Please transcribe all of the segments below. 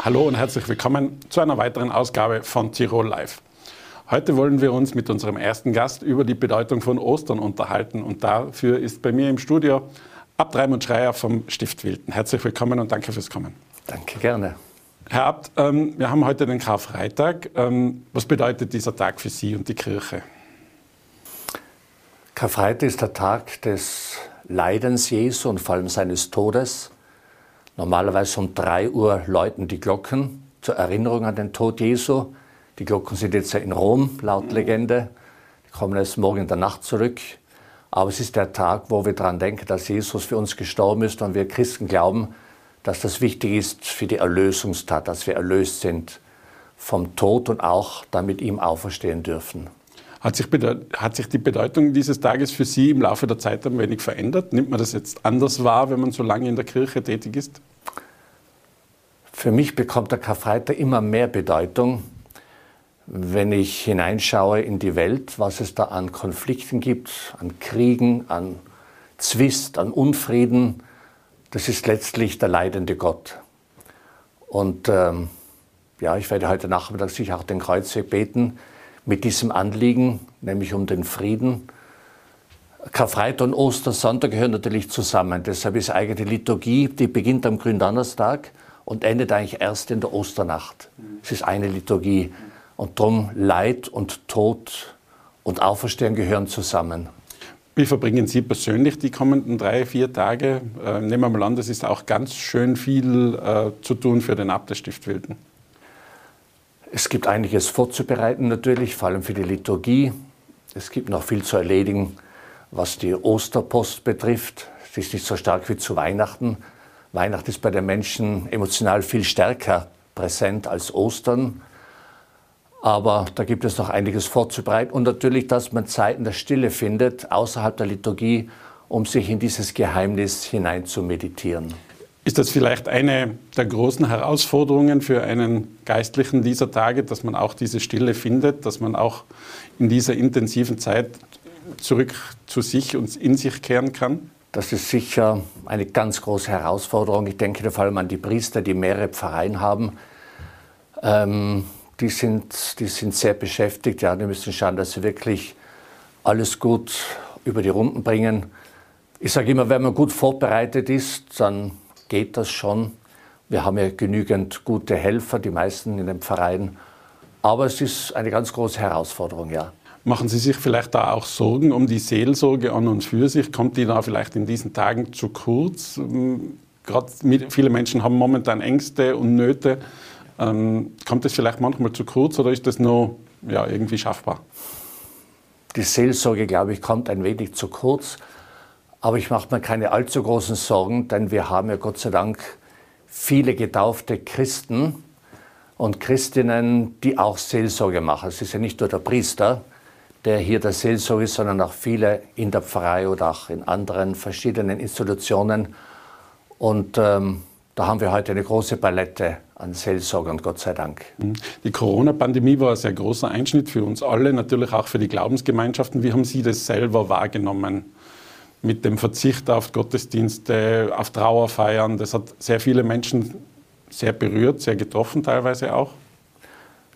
Hallo und herzlich willkommen zu einer weiteren Ausgabe von Tirol Live. Heute wollen wir uns mit unserem ersten Gast über die Bedeutung von Ostern unterhalten und dafür ist bei mir im Studio Abt Raimund Schreier vom Stift Wilden. Herzlich willkommen und danke fürs Kommen. Danke, gerne. Herr Abt, ähm, wir haben heute den Karfreitag. Ähm, was bedeutet dieser Tag für Sie und die Kirche? Karfreitag ist der Tag des Leidens Jesu und vor allem seines Todes. Normalerweise um 3 Uhr läuten die Glocken zur Erinnerung an den Tod Jesu. Die Glocken sind jetzt in Rom, laut Legende. Die kommen erst morgen in der Nacht zurück. Aber es ist der Tag, wo wir daran denken, dass Jesus für uns gestorben ist und wir Christen glauben, dass das wichtig ist für die Erlösungstat, dass wir erlöst sind vom Tod und auch dann mit ihm auferstehen dürfen. Hat sich, hat sich, die Bedeutung dieses Tages für Sie im Laufe der Zeit ein wenig verändert? Nimmt man das jetzt anders wahr, wenn man so lange in der Kirche tätig ist? Für mich bekommt der Karfreitag immer mehr Bedeutung, wenn ich hineinschaue in die Welt, was es da an Konflikten gibt, an Kriegen, an Zwist, an Unfrieden. Das ist letztlich der leidende Gott. Und ähm, ja, ich werde heute Nachmittag sicher auch den Kreuzweg beten mit diesem Anliegen, nämlich um den Frieden. Karfreitag und Ostersonntag gehören natürlich zusammen. Deshalb ist eigentlich die Liturgie, die beginnt am Gründonnerstag und endet eigentlich erst in der Osternacht. Es ist eine Liturgie. Und darum Leid und Tod und Auferstehen gehören zusammen. Wie verbringen Sie persönlich die kommenden drei, vier Tage? Äh, nehmen wir mal an, das ist auch ganz schön viel äh, zu tun für den Abt des Stiftwilden. Es gibt einiges vorzubereiten natürlich, vor allem für die Liturgie. Es gibt noch viel zu erledigen, was die Osterpost betrifft. Sie ist nicht so stark wie zu Weihnachten. Weihnachten ist bei den Menschen emotional viel stärker präsent als Ostern. Aber da gibt es noch einiges vorzubereiten und natürlich, dass man Zeiten der Stille findet, außerhalb der Liturgie, um sich in dieses Geheimnis hinein zu meditieren. Ist das vielleicht eine der großen Herausforderungen für einen Geistlichen dieser Tage, dass man auch diese Stille findet, dass man auch in dieser intensiven Zeit zurück zu sich und in sich kehren kann? Das ist sicher eine ganz große Herausforderung. Ich denke vor allem an die Priester, die mehrere Pfarreien haben. Ähm, die, sind, die sind sehr beschäftigt. Ja, die müssen schauen, dass sie wirklich alles gut über die Runden bringen. Ich sage immer, wenn man gut vorbereitet ist, dann geht das schon. Wir haben ja genügend gute Helfer, die meisten in den Vereinen. Aber es ist eine ganz große Herausforderung, ja. Machen Sie sich vielleicht da auch Sorgen um die Seelsorge an und für sich? Kommt die da vielleicht in diesen Tagen zu kurz? Ähm, Gerade viele Menschen haben momentan Ängste und Nöte. Ähm, kommt das vielleicht manchmal zu kurz oder ist das nur ja, irgendwie schaffbar? Die Seelsorge, glaube ich, kommt ein wenig zu kurz. Aber ich mache mir keine allzu großen Sorgen, denn wir haben ja Gott sei Dank viele getaufte Christen und Christinnen, die auch Seelsorge machen. Es ist ja nicht nur der Priester, der hier der Seelsorge ist, sondern auch viele in der Pfarrei oder auch in anderen verschiedenen Institutionen. Und ähm, da haben wir heute eine große Palette an Seelsorgern, Gott sei Dank. Mhm. Die Corona-Pandemie war ein sehr großer Einschnitt für uns alle, natürlich auch für die Glaubensgemeinschaften. Wie haben Sie das selber wahrgenommen? Mit dem Verzicht auf Gottesdienste, auf Trauerfeiern. Das hat sehr viele Menschen sehr berührt, sehr getroffen teilweise auch.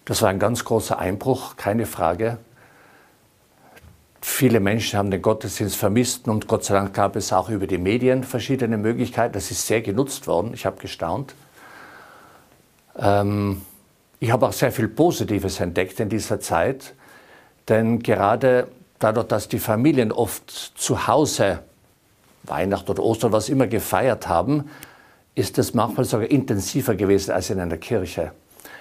Das war ein ganz großer Einbruch, keine Frage. Viele Menschen haben den Gottesdienst vermisst und Gott sei Dank gab es auch über die Medien verschiedene Möglichkeiten. Das ist sehr genutzt worden. Ich habe gestaunt. Ähm, ich habe auch sehr viel Positives entdeckt in dieser Zeit, denn gerade dadurch, dass die Familien oft zu Hause Weihnachten oder Ostern, was immer gefeiert haben, ist es manchmal sogar intensiver gewesen als in einer Kirche.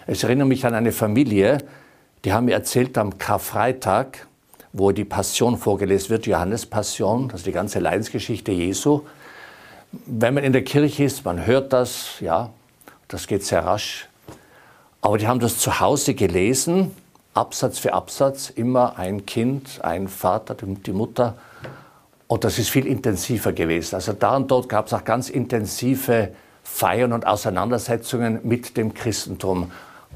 Ich erinnere mich an eine Familie, die haben mir erzählt am Karfreitag, wo die Passion vorgelesen wird, Johannes Passion, also die ganze Leidensgeschichte Jesu. Wenn man in der Kirche ist, man hört das, ja, das geht sehr rasch. Aber die haben das zu Hause gelesen Absatz für Absatz immer ein Kind, ein Vater, die Mutter. Und das ist viel intensiver gewesen. Also da und dort gab es auch ganz intensive Feiern und Auseinandersetzungen mit dem Christentum.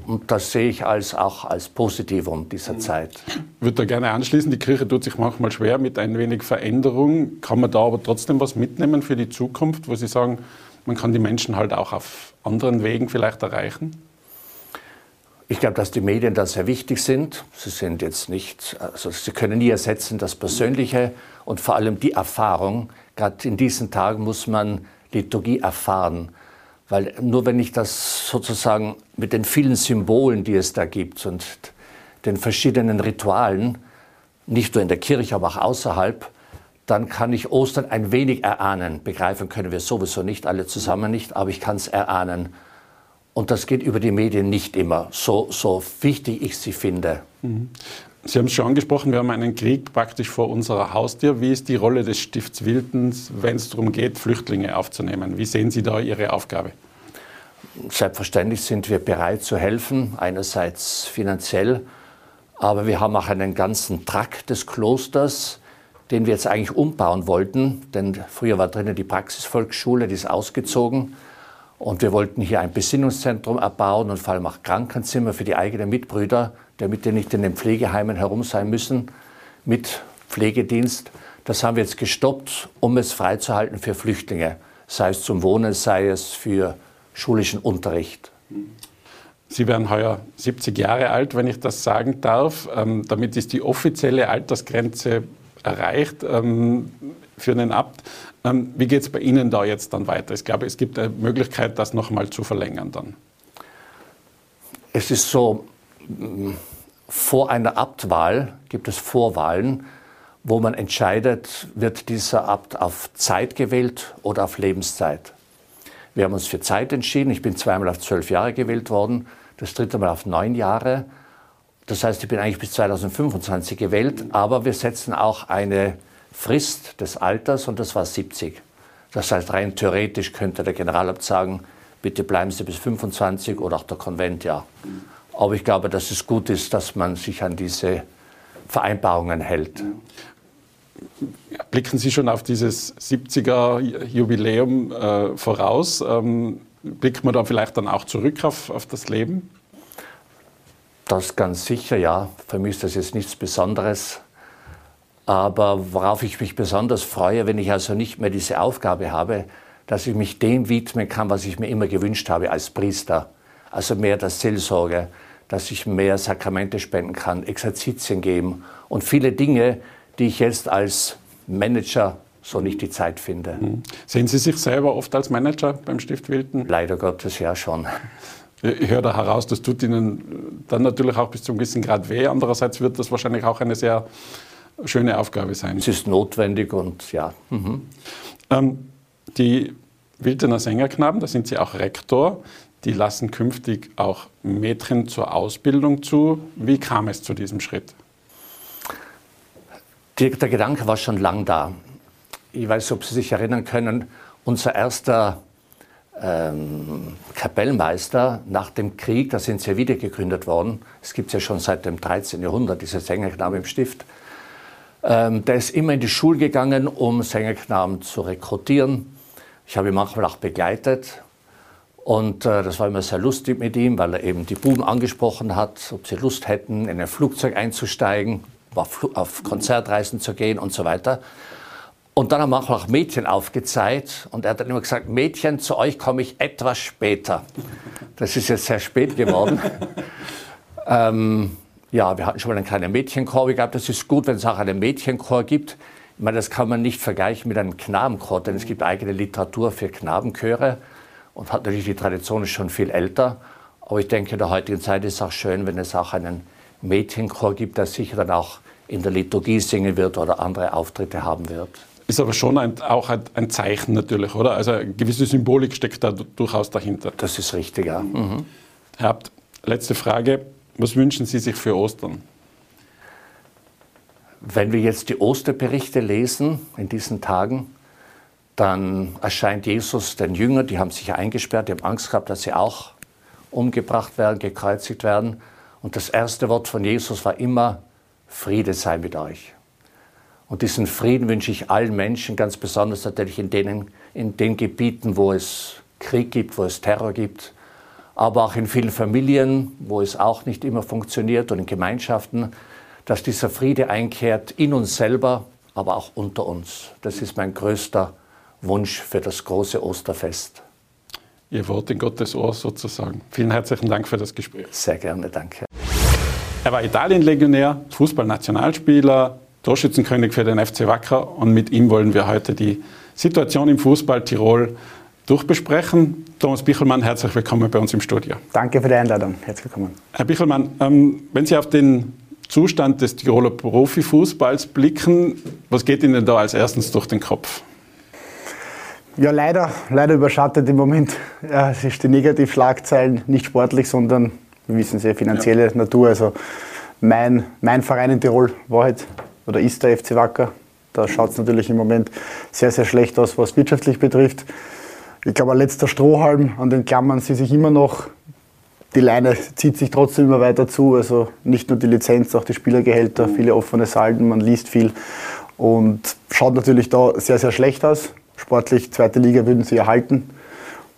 Und das sehe ich als, auch als Positivum dieser mhm. Zeit. Ich würde da gerne anschließen. Die Kirche tut sich manchmal schwer mit ein wenig Veränderung. Kann man da aber trotzdem was mitnehmen für die Zukunft, wo Sie sagen, man kann die Menschen halt auch auf anderen Wegen vielleicht erreichen? Ich glaube, dass die Medien da sehr wichtig sind. Sie sind jetzt nicht, also sie können nie ersetzen das Persönliche und vor allem die Erfahrung. Gerade in diesen Tagen muss man Liturgie erfahren. Weil nur wenn ich das sozusagen mit den vielen Symbolen, die es da gibt und den verschiedenen Ritualen, nicht nur in der Kirche, aber auch außerhalb, dann kann ich Ostern ein wenig erahnen. Begreifen können wir sowieso nicht, alle zusammen nicht, aber ich kann es erahnen. Und das geht über die Medien nicht immer, so, so wichtig ich sie finde. Mhm. Sie haben es schon angesprochen, wir haben einen Krieg praktisch vor unserer Haustür. Wie ist die Rolle des Stifts Wildens, wenn es darum geht, Flüchtlinge aufzunehmen? Wie sehen Sie da Ihre Aufgabe? Selbstverständlich sind wir bereit zu helfen, einerseits finanziell, aber wir haben auch einen ganzen Trakt des Klosters, den wir jetzt eigentlich umbauen wollten, denn früher war drinnen die Praxisvolksschule, die ist ausgezogen. Und wir wollten hier ein Besinnungszentrum erbauen und vor allem auch Krankenzimmer für die eigenen Mitbrüder, damit die nicht in den Pflegeheimen herum sein müssen, mit Pflegedienst. Das haben wir jetzt gestoppt, um es freizuhalten für Flüchtlinge, sei es zum Wohnen, sei es für schulischen Unterricht. Sie werden heuer 70 Jahre alt, wenn ich das sagen darf. Ähm, damit ist die offizielle Altersgrenze erreicht ähm, für einen Abt. Ähm, wie geht es bei Ihnen da jetzt dann weiter? Ich glaube, es gibt eine Möglichkeit, das nochmal zu verlängern dann. Es ist so, vor einer Abtwahl gibt es Vorwahlen, wo man entscheidet, wird dieser Abt auf Zeit gewählt oder auf Lebenszeit. Wir haben uns für Zeit entschieden. Ich bin zweimal auf zwölf Jahre gewählt worden, das dritte Mal auf neun Jahre. Das heißt, ich bin eigentlich bis 2025 gewählt, aber wir setzen auch eine Frist des Alters und das war 70. Das heißt, rein theoretisch könnte der Generalabt sagen, bitte bleiben Sie bis 25 oder auch der Konvent, ja. Aber ich glaube, dass es gut ist, dass man sich an diese Vereinbarungen hält. Blicken Sie schon auf dieses 70er-Jubiläum äh, voraus? Ähm, blickt man da vielleicht dann auch zurück auf, auf das Leben? Das ganz sicher, ja. Für mich ist das jetzt nichts Besonderes. Aber worauf ich mich besonders freue, wenn ich also nicht mehr diese Aufgabe habe, dass ich mich dem widmen kann, was ich mir immer gewünscht habe als Priester. Also mehr der Seelsorge, dass ich mehr Sakramente spenden kann, Exerzitien geben und viele Dinge, die ich jetzt als Manager so nicht die Zeit finde. Mhm. Sehen Sie sich selber oft als Manager beim Stift Wilden? Leider Gottes ja schon. Ich höre da heraus, das tut Ihnen dann natürlich auch bis zum gewissen Grad weh. Andererseits wird das wahrscheinlich auch eine sehr schöne Aufgabe sein. Es ist notwendig und ja. Mhm. Ähm, die Wildener Sängerknaben, da sind Sie auch Rektor, die lassen künftig auch Mädchen zur Ausbildung zu. Wie kam es zu diesem Schritt? Der, der Gedanke war schon lang da. Ich weiß, ob Sie sich erinnern können, unser erster ähm, Kapellmeister nach dem Krieg, da sind sie ja wieder gegründet worden. Es gibt es ja schon seit dem 13. Jahrhundert, diese Sängerknaben im Stift. Ähm, der ist immer in die Schule gegangen, um Sängerknaben zu rekrutieren. Ich habe ihn manchmal auch begleitet. Und äh, das war immer sehr lustig mit ihm, weil er eben die Buben angesprochen hat, ob sie Lust hätten, in ein Flugzeug einzusteigen, auf, auf Konzertreisen zu gehen und so weiter. Und dann haben wir auch Mädchen aufgezeigt und er hat dann immer gesagt, Mädchen, zu euch komme ich etwas später. Das ist jetzt sehr spät geworden. ähm, ja, wir hatten schon mal einen kleinen Mädchenchor gehabt. Das ist gut, wenn es auch einen Mädchenchor gibt. Ich meine, das kann man nicht vergleichen mit einem Knabenchor, denn es gibt eigene Literatur für Knabenchöre und hat natürlich die Tradition ist schon viel älter. Aber ich denke, in der heutigen Zeit ist es auch schön, wenn es auch einen Mädchenchor gibt, der sicher dann auch in der Liturgie singen wird oder andere Auftritte haben wird. Ist aber schon ein, auch ein Zeichen natürlich, oder? Also eine gewisse Symbolik steckt da durchaus dahinter. Das ist richtig, ja. Mhm. Herr Abt, letzte Frage. Was wünschen Sie sich für Ostern? Wenn wir jetzt die Osterberichte lesen in diesen Tagen, dann erscheint Jesus den Jüngern, die haben sich eingesperrt, die haben Angst gehabt, dass sie auch umgebracht werden, gekreuzigt werden. Und das erste Wort von Jesus war immer, Friede sei mit euch. Und diesen Frieden wünsche ich allen Menschen, ganz besonders natürlich in, denen, in den Gebieten, wo es Krieg gibt, wo es Terror gibt, aber auch in vielen Familien, wo es auch nicht immer funktioniert und in Gemeinschaften, dass dieser Friede einkehrt in uns selber, aber auch unter uns. Das ist mein größter Wunsch für das große Osterfest. Ihr Wort in Gottes Ohr sozusagen. Vielen herzlichen Dank für das Gespräch. Sehr gerne, danke. Er war Italien-Legionär, Fußballnationalspieler, Torschützenkönig für den FC Wacker und mit ihm wollen wir heute die Situation im Fußball Tirol durchbesprechen. Thomas Bichelmann, herzlich willkommen bei uns im Studio. Danke für die Einladung. Herzlich willkommen. Herr Bichelmann, ähm, wenn Sie auf den Zustand des Tiroler Profifußballs blicken, was geht Ihnen da als erstens durch den Kopf? Ja, leider, leider überschattet im Moment ja, es ist die Negativschlagzeilen nicht sportlich, sondern, wir wissen sehr finanzielle ja. Natur. Also mein, mein Verein in Tirol war halt oder ist der FC Wacker. Da schaut es natürlich im Moment sehr, sehr schlecht aus, was wirtschaftlich betrifft. Ich glaube, ein letzter Strohhalm, an den klammern sie sich immer noch. Die Leine zieht sich trotzdem immer weiter zu. Also nicht nur die Lizenz, auch die Spielergehälter, viele offene Salden, man liest viel. Und schaut natürlich da sehr, sehr schlecht aus. Sportlich, zweite Liga würden sie erhalten.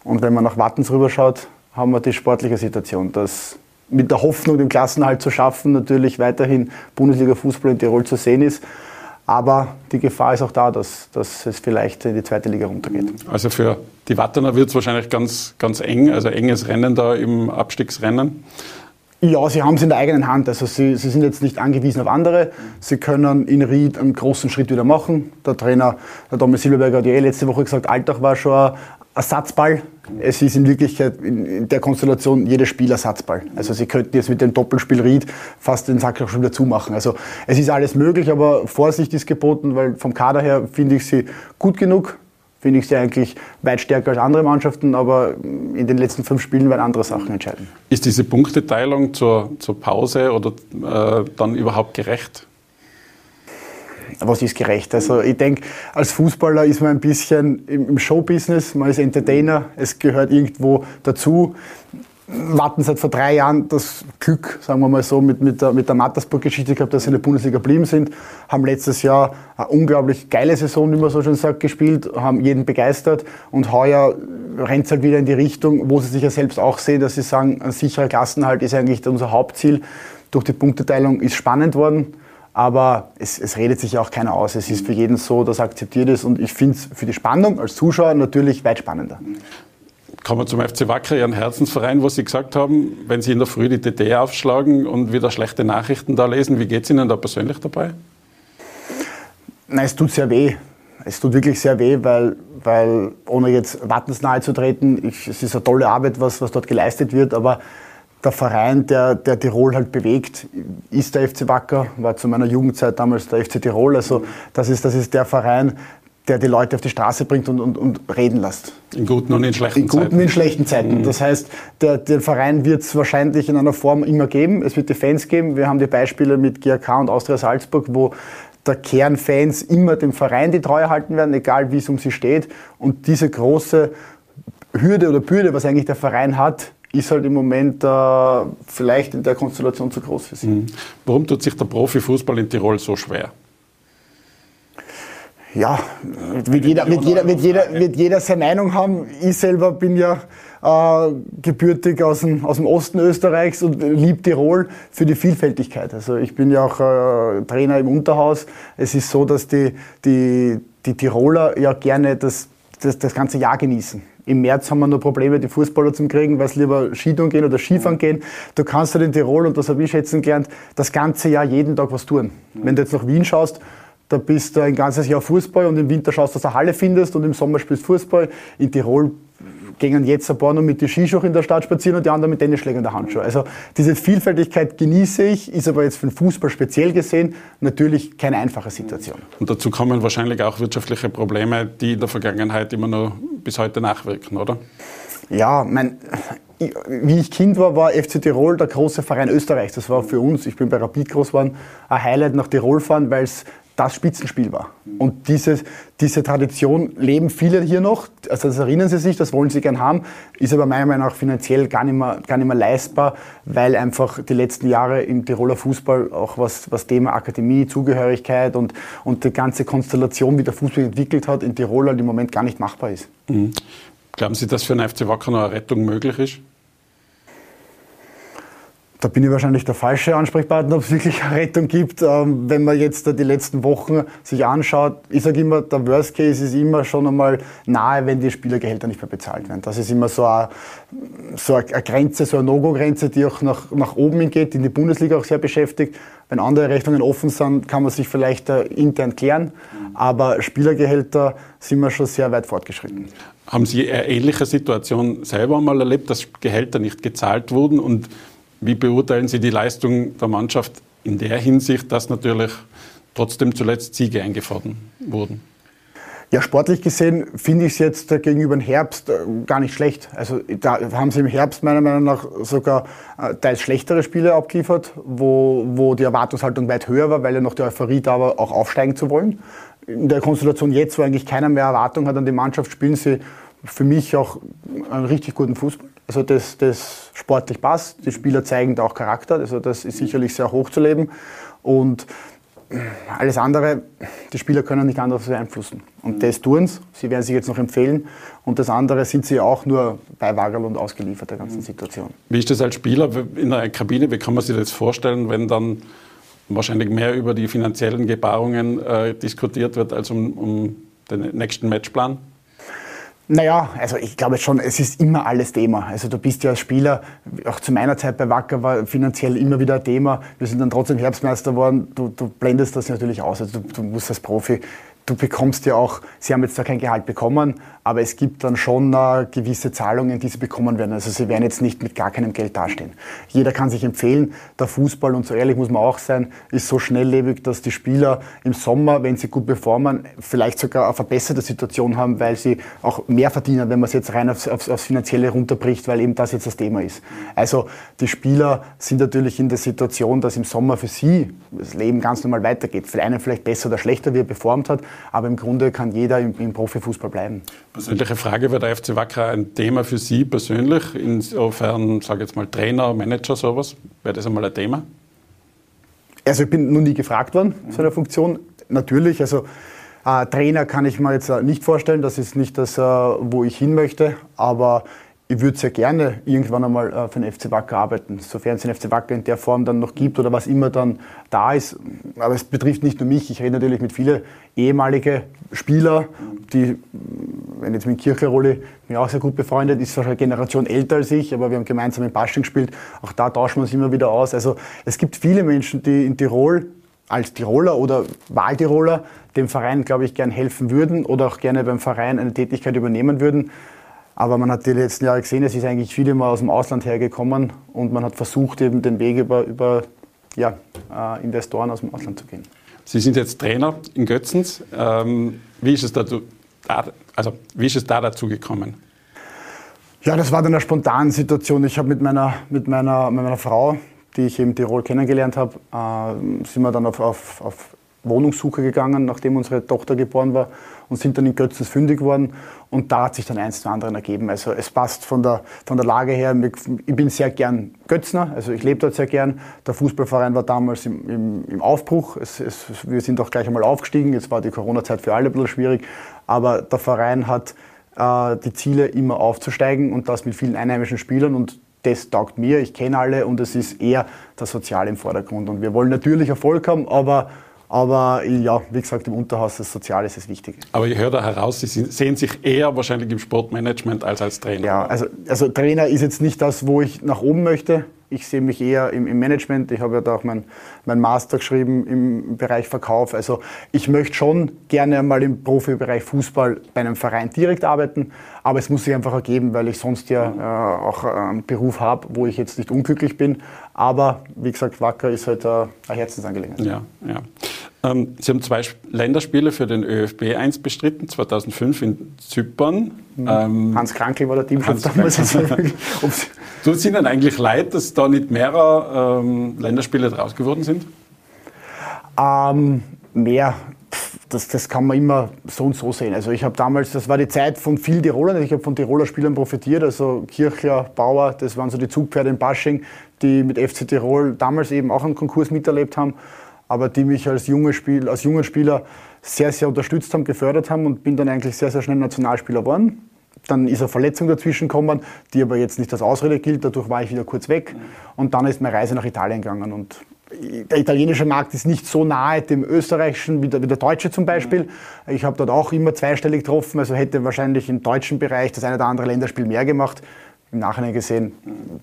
Und wenn man nach Wattens rüberschaut, haben wir die sportliche Situation, dass mit der Hoffnung, den Klassenhalt zu schaffen, natürlich weiterhin Bundesliga-Fußball in Tirol zu sehen ist. Aber die Gefahr ist auch da, dass, dass es vielleicht in die zweite Liga runtergeht. Also für die Wattener wird es wahrscheinlich ganz, ganz eng, also enges Rennen da im Abstiegsrennen. Ja, sie haben es in der eigenen Hand. Also sie, sie sind jetzt nicht angewiesen auf andere. Sie können in Ried einen großen Schritt wieder machen. Der Trainer, der Thomas Silberberger, hat ja eh letzte Woche gesagt, Alltag war schon Ersatzball. Es ist in Wirklichkeit in der Konstellation jedes Spiel Ersatzball. Also Sie könnten jetzt mit dem Doppelspiel Ried fast den Sack auch schon wieder zumachen. Also es ist alles möglich, aber Vorsicht ist geboten, weil vom Kader her finde ich sie gut genug. Finde ich sie eigentlich weit stärker als andere Mannschaften, aber in den letzten fünf Spielen werden andere Sachen entscheiden. Ist diese Punkteteilung zur, zur Pause oder äh, dann überhaupt gerecht? Was ist gerecht? Also ich denke, als Fußballer ist man ein bisschen im Showbusiness, man ist Entertainer, es gehört irgendwo dazu. Warten seit vor drei Jahren das Glück, sagen wir mal so, mit, mit der, mit der Mattersburg-Geschichte gehabt, dass sie in der Bundesliga geblieben sind, haben letztes Jahr eine unglaublich geile Saison, wie man so schon sagt, gespielt, haben jeden begeistert und heuer rennt es halt wieder in die Richtung, wo sie sich ja selbst auch sehen, dass sie sagen, ein sicherer Klassenhalt ist eigentlich unser Hauptziel. Durch die Punkteteilung ist spannend worden aber es, es, redet sich auch keiner aus. Es ist für jeden so, dass akzeptiert ist und ich finde es für die Spannung als Zuschauer natürlich weit spannender. Kommen wir zum FC Wacker, Ihren Herzensverein, wo Sie gesagt haben, wenn Sie in der Früh die DD aufschlagen und wieder schlechte Nachrichten da lesen, wie geht es Ihnen da persönlich dabei? Nein, es tut sehr weh. Es tut wirklich sehr weh, weil, weil ohne jetzt Wattens nahe zu treten, ich, es ist eine tolle Arbeit, was, was dort geleistet wird, aber der Verein, der, der Tirol halt bewegt, ist der FC Wacker, war zu meiner Jugendzeit damals der FC Tirol. Also das ist, das ist der Verein, der die Leute auf die Straße bringt und, und, und reden lässt. In guten und in schlechten Zeiten. In guten und in schlechten Zeiten. Mhm. Das heißt, der, den Verein wird es wahrscheinlich in einer Form immer geben. Es wird die Fans geben. Wir haben die Beispiele mit GRK und Austria Salzburg, wo der Kernfans immer dem Verein die Treue halten werden, egal wie es um sie steht. Und diese große Hürde oder Bürde, was eigentlich der Verein hat, ist halt im Moment äh, vielleicht in der Konstellation zu groß für sie. Mhm. Warum tut sich der Profifußball in Tirol so schwer? Ja, wird jeder, wird, jeder, wird, jeder, wird jeder seine Meinung haben. Ich selber bin ja äh, gebürtig aus dem, aus dem Osten Österreichs und liebe Tirol für die Vielfältigkeit. Also ich bin ja auch äh, Trainer im Unterhaus. Es ist so, dass die, die, die Tiroler ja gerne das, das, das ganze Jahr genießen. Im März haben wir noch Probleme, die Fußballer zu kriegen, weil sie lieber Skitouren gehen oder Skifahren gehen. Du kannst halt in Tirol, und das habe ich schätzen gelernt, das ganze Jahr jeden Tag was tun. Wenn du jetzt nach Wien schaust, da bist du ein ganzes Jahr Fußball und im Winter schaust, dass du eine Halle findest und im Sommer spielst Fußball. In Tirol gehen jetzt ein paar noch mit den Skischuhen in der Stadt spazieren und die anderen mit Tennisschlägern in der Handschuhe. Also diese Vielfältigkeit genieße ich, ist aber jetzt für den Fußball speziell gesehen natürlich keine einfache Situation. Und dazu kommen wahrscheinlich auch wirtschaftliche Probleme, die in der Vergangenheit immer noch bis heute nachwirken, oder? Ja, mein, wie ich Kind war, war FC Tirol der große Verein Österreichs. Das war für uns, ich bin bei Rapid groß geworden, ein Highlight nach Tirol fahren, weil es das Spitzenspiel war. Und diese, diese Tradition leben viele hier noch. Also das erinnern sie sich, das wollen sie gern haben, ist aber meiner Meinung nach finanziell gar nicht mehr, gar nicht mehr leistbar, weil einfach die letzten Jahre im Tiroler Fußball auch was, was Thema Akademie, Zugehörigkeit und, und die ganze Konstellation, wie der Fußball entwickelt hat, in Tirol halt im Moment gar nicht machbar ist. Mhm. Glauben Sie, dass für einen FC Wacker noch eine Rettung möglich ist? Da bin ich wahrscheinlich der falsche Ansprechpartner, ob es wirklich eine Rettung gibt. Ähm, wenn man jetzt die letzten Wochen sich anschaut, ich sage immer, der Worst Case ist immer schon einmal nahe, wenn die Spielergehälter nicht mehr bezahlt werden. Das ist immer so eine, so eine Grenze, so eine No-Go-Grenze, die auch nach, nach oben hingeht, die in die Bundesliga auch sehr beschäftigt. Wenn andere Rechnungen offen sind, kann man sich vielleicht intern klären. Aber Spielergehälter sind wir schon sehr weit fortgeschritten. Haben Sie eine ähnliche Situation selber mal erlebt, dass Gehälter nicht gezahlt wurden und wie beurteilen Sie die Leistung der Mannschaft in der Hinsicht, dass natürlich trotzdem zuletzt Siege eingefahren wurden? Ja, sportlich gesehen finde ich es jetzt gegenüber dem Herbst äh, gar nicht schlecht. Also da haben sie im Herbst meiner Meinung nach sogar äh, teils schlechtere Spiele abgeliefert, wo, wo die Erwartungshaltung weit höher war, weil ja noch die Euphorie da war, auch aufsteigen zu wollen. In der Konstellation jetzt, wo eigentlich keiner mehr Erwartung hat an die Mannschaft, spielen sie für mich auch einen richtig guten Fußball. Also das, das sportlich passt. Die Spieler zeigen da auch Charakter. Also das ist sicherlich sehr hoch zu leben. Und alles andere, die Spieler können nicht anders beeinflussen. Und das tun sie. Sie werden sich jetzt noch empfehlen. Und das andere sind sie auch nur bei Wagel und ausgeliefert der ganzen Situation. Wie ist das als Spieler in der Kabine? Wie kann man sich das vorstellen, wenn dann wahrscheinlich mehr über die finanziellen Gebarungen äh, diskutiert wird als um, um den nächsten Matchplan? Naja, also ich glaube schon, es ist immer alles Thema. Also du bist ja als Spieler, auch zu meiner Zeit bei Wacker war finanziell immer wieder ein Thema. Wir sind dann trotzdem Herbstmeister geworden. Du, du blendest das natürlich aus. Also du, du musst als Profi du bekommst ja auch, sie haben jetzt da kein Gehalt bekommen, aber es gibt dann schon äh, gewisse Zahlungen, die sie bekommen werden. Also sie werden jetzt nicht mit gar keinem Geld dastehen. Jeder kann sich empfehlen, der Fußball, und so ehrlich muss man auch sein, ist so schnelllebig, dass die Spieler im Sommer, wenn sie gut performen, vielleicht sogar eine verbesserte Situation haben, weil sie auch mehr verdienen, wenn man es jetzt rein aufs, aufs, aufs Finanzielle runterbricht, weil eben das jetzt das Thema ist. Also die Spieler sind natürlich in der Situation, dass im Sommer für sie das Leben ganz normal weitergeht. Für einen vielleicht besser oder schlechter, wie er performt hat, aber im Grunde kann jeder im, im Profifußball bleiben. Persönliche Frage, wäre der FC Wacker ein Thema für Sie persönlich? Insofern, sage ich jetzt mal Trainer, Manager, sowas? Wäre das einmal ein Thema? Also ich bin noch nie gefragt worden, so eine Funktion. Natürlich, also äh, Trainer kann ich mir jetzt äh, nicht vorstellen, das ist nicht das, äh, wo ich hin möchte, aber ich würde sehr gerne irgendwann einmal äh, für den FC Wacker arbeiten, sofern es den FC Wacker in der Form dann noch gibt oder was immer dann da ist. Aber es betrifft nicht nur mich, ich rede natürlich mit vielen ehemaligen Spielern, die, wenn jetzt mit Kirchler-Rolli, bin auch sehr gut befreundet, ist zwar eine Generation älter als ich, aber wir haben gemeinsam in Basching gespielt, auch da tauschen wir uns immer wieder aus. Also es gibt viele Menschen, die in Tirol als Tiroler oder Wahltiroler dem Verein, glaube ich, gern helfen würden oder auch gerne beim Verein eine Tätigkeit übernehmen würden. Aber man hat die letzten Jahre gesehen, es ist eigentlich viel immer aus dem Ausland hergekommen und man hat versucht, eben den Weg über, über ja, äh, Investoren aus dem Ausland zu gehen. Sie sind jetzt Trainer in Götzens. Ähm, wie, ist es dazu, also, wie ist es da dazu gekommen? Ja, das war dann eine spontane Situation. Ich habe mit meiner, mit, meiner, mit meiner Frau, die ich in Tirol kennengelernt habe, äh, sind wir dann auf, auf, auf Wohnungssuche gegangen, nachdem unsere Tochter geboren war und sind dann in Götzens fündig geworden und da hat sich dann eins zum anderen ergeben. Also es passt von der, von der Lage her. Ich bin sehr gern Götzner, also ich lebe dort sehr gern. Der Fußballverein war damals im, im, im Aufbruch. Es, es, wir sind auch gleich einmal aufgestiegen. Jetzt war die Corona-Zeit für alle ein bisschen schwierig, aber der Verein hat äh, die Ziele immer aufzusteigen und das mit vielen einheimischen Spielern und das taugt mir, ich kenne alle und es ist eher das Soziale im Vordergrund. Und wir wollen natürlich Erfolg haben, aber aber ja, wie gesagt, im Unterhaus das Soziale ist das Wichtige. Aber ich höre da heraus, Sie sehen sich eher wahrscheinlich im Sportmanagement als als Trainer. Ja, also, also Trainer ist jetzt nicht das, wo ich nach oben möchte. Ich sehe mich eher im, im Management. Ich habe ja da auch mein, mein Master geschrieben im Bereich Verkauf. Also ich möchte schon gerne mal im Profibereich Fußball bei einem Verein direkt arbeiten, aber es muss sich einfach ergeben, weil ich sonst ja äh, auch einen Beruf habe, wo ich jetzt nicht unglücklich bin. Aber wie gesagt, Wacker ist halt eine Herzensangelegenheit. Ja, ja. Ähm, Sie haben zwei Länderspiele für den ÖFB 1 bestritten, 2005 in Zypern. Mhm. Ähm, Hans Krankel war der Teamchef damals. Tut es Ihnen eigentlich leid, dass da nicht mehrere ähm, Länderspiele draus geworden sind? Ähm, mehr. Das, das kann man immer so und so sehen. Also ich habe damals, das war die Zeit von vielen Tirolern, ich habe von Tiroler Spielern profitiert, also Kirchler, Bauer, das waren so die Zugpferde in Basching, die mit FC Tirol damals eben auch einen Konkurs miterlebt haben aber die mich als, junge Spiel, als junger Spieler sehr, sehr unterstützt haben, gefördert haben und bin dann eigentlich sehr, sehr schnell Nationalspieler geworden. dann ist eine Verletzung dazwischen gekommen, die aber jetzt nicht als Ausrede gilt. Dadurch war ich wieder kurz weg. Und dann ist meine Reise nach Italien gegangen. Und der italienische Markt ist nicht so nahe dem österreichischen wie der, wie der deutsche zum Beispiel. Ich habe dort auch immer zweistellig getroffen, also hätte wahrscheinlich im deutschen Bereich das eine oder andere Länderspiel mehr gemacht im Nachhinein gesehen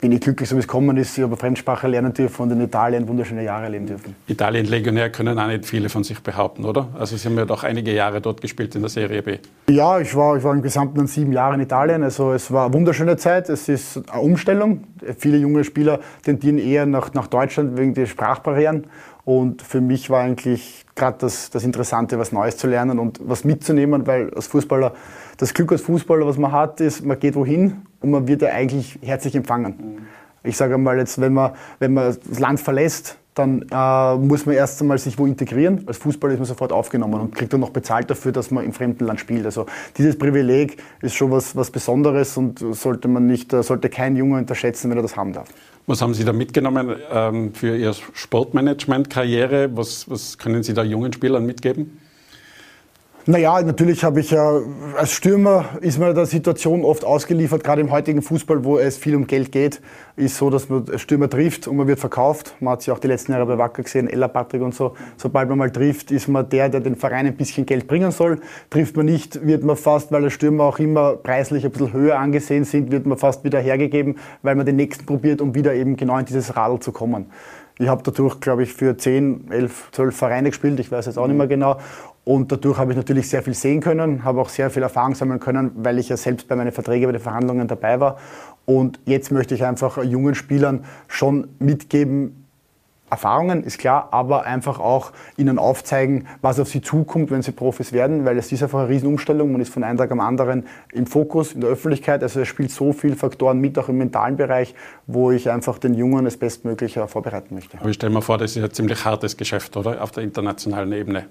bin ich glücklich, so wie es kommen ist. Ich habe Fremdsprache lernen dürfen und in Italien wunderschöne Jahre leben dürfen. Italien-Legionär können auch nicht viele von sich behaupten, oder? Also Sie haben ja doch einige Jahre dort gespielt in der Serie B. Ja, ich war, ich war im Gesamten sieben Jahre in Italien. Also es war eine wunderschöne Zeit. Es ist eine Umstellung. Viele junge Spieler tendieren eher nach, nach Deutschland wegen der Sprachbarrieren. Und für mich war eigentlich gerade das, das Interessante, was Neues zu lernen und was mitzunehmen, weil als Fußballer, das Glück als Fußballer, was man hat, ist, man geht wohin und man wird ja eigentlich herzlich empfangen. Mhm. Ich sage einmal jetzt, wenn man, wenn man das Land verlässt, dann äh, muss man erst einmal sich wo integrieren. Als Fußballer ist man sofort aufgenommen und kriegt dann noch bezahlt dafür, dass man im fremden Land spielt. Also dieses Privileg ist schon was, was Besonderes und sollte man nicht, äh, sollte kein Junge unterschätzen, wenn er das haben darf. Was haben Sie da mitgenommen ähm, für Ihre Sportmanagement-Karriere? Was, was können Sie da jungen Spielern mitgeben? Naja, natürlich habe ich ja, als Stürmer ist man der Situation oft ausgeliefert, gerade im heutigen Fußball, wo es viel um Geld geht, ist so, dass man Stürmer trifft und man wird verkauft. Man hat sich auch die letzten Jahre bei Wacker gesehen, Ella Patrick und so. Sobald man mal trifft, ist man der, der den Verein ein bisschen Geld bringen soll. Trifft man nicht, wird man fast, weil der Stürmer auch immer preislich ein bisschen höher angesehen sind, wird man fast wieder hergegeben, weil man den nächsten probiert, um wieder eben genau in dieses Radl zu kommen. Ich habe dadurch, glaube ich, für 10, 11, 12 Vereine gespielt, ich weiß jetzt auch nicht mehr genau. Und dadurch habe ich natürlich sehr viel sehen können, habe auch sehr viel Erfahrung sammeln können, weil ich ja selbst bei meinen Verträgen, bei den Verhandlungen dabei war. Und jetzt möchte ich einfach jungen Spielern schon mitgeben, Erfahrungen, ist klar, aber einfach auch ihnen aufzeigen, was auf sie zukommt, wenn sie Profis werden, weil es ist einfach eine Riesenumstellung. Man ist von einem Tag am anderen im Fokus, in der Öffentlichkeit. Also es spielt so viele Faktoren mit, auch im mentalen Bereich, wo ich einfach den Jungen das Bestmögliche vorbereiten möchte. Aber ich stelle mir vor, das ist ein ziemlich hartes Geschäft, oder? Auf der internationalen Ebene.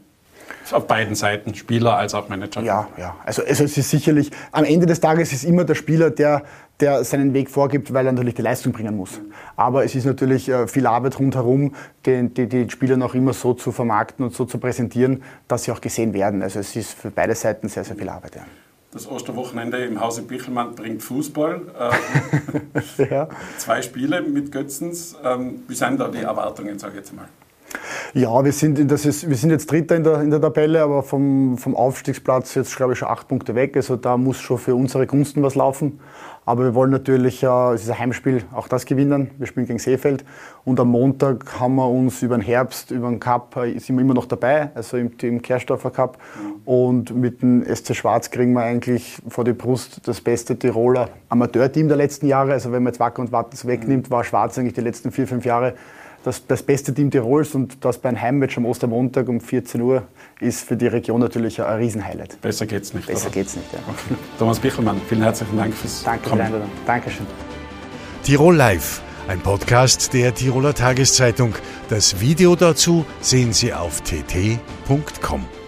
Auf beiden Seiten, Spieler als auch Manager. Ja, ja. Also, also es ist sicherlich, am Ende des Tages ist immer der Spieler, der, der seinen Weg vorgibt, weil er natürlich die Leistung bringen muss. Aber es ist natürlich äh, viel Arbeit rundherum, die, die, die Spieler noch immer so zu vermarkten und so zu präsentieren, dass sie auch gesehen werden. Also es ist für beide Seiten sehr, sehr viel Arbeit. Ja. Das Osterwochenende im Hause Bichelmann bringt Fußball. Ähm, ja. Zwei Spiele mit Götzens. Ähm, wie sind da die Erwartungen, sage ich jetzt mal? Ja, wir sind, das ist, wir sind jetzt Dritter in der, in der Tabelle, aber vom, vom Aufstiegsplatz jetzt, glaube ich, schon acht Punkte weg. Also da muss schon für unsere Gunsten was laufen. Aber wir wollen natürlich, äh, es ist ein Heimspiel, auch das gewinnen. Wir spielen gegen Seefeld. Und am Montag haben wir uns über den Herbst, über den Cup, äh, sind wir immer noch dabei, also im, im Kerstorfer Cup. Und mit dem SC Schwarz kriegen wir eigentlich vor die Brust das beste Tiroler Amateurteam der letzten Jahre. Also wenn man jetzt Wacker und Wattens wegnimmt, war Schwarz eigentlich die letzten vier, fünf Jahre das, das beste Team Tirols und das bei einem Heimmatch am Ostermontag um 14 Uhr ist für die Region natürlich ein Riesenhighlight. Besser geht's nicht. Besser oder? geht's nicht, ja. Okay. Thomas Bichelmann, vielen herzlichen Dank fürs Danke Kommen. Für Dankeschön. Tirol Live, ein Podcast der Tiroler Tageszeitung. Das Video dazu sehen Sie auf tt.com.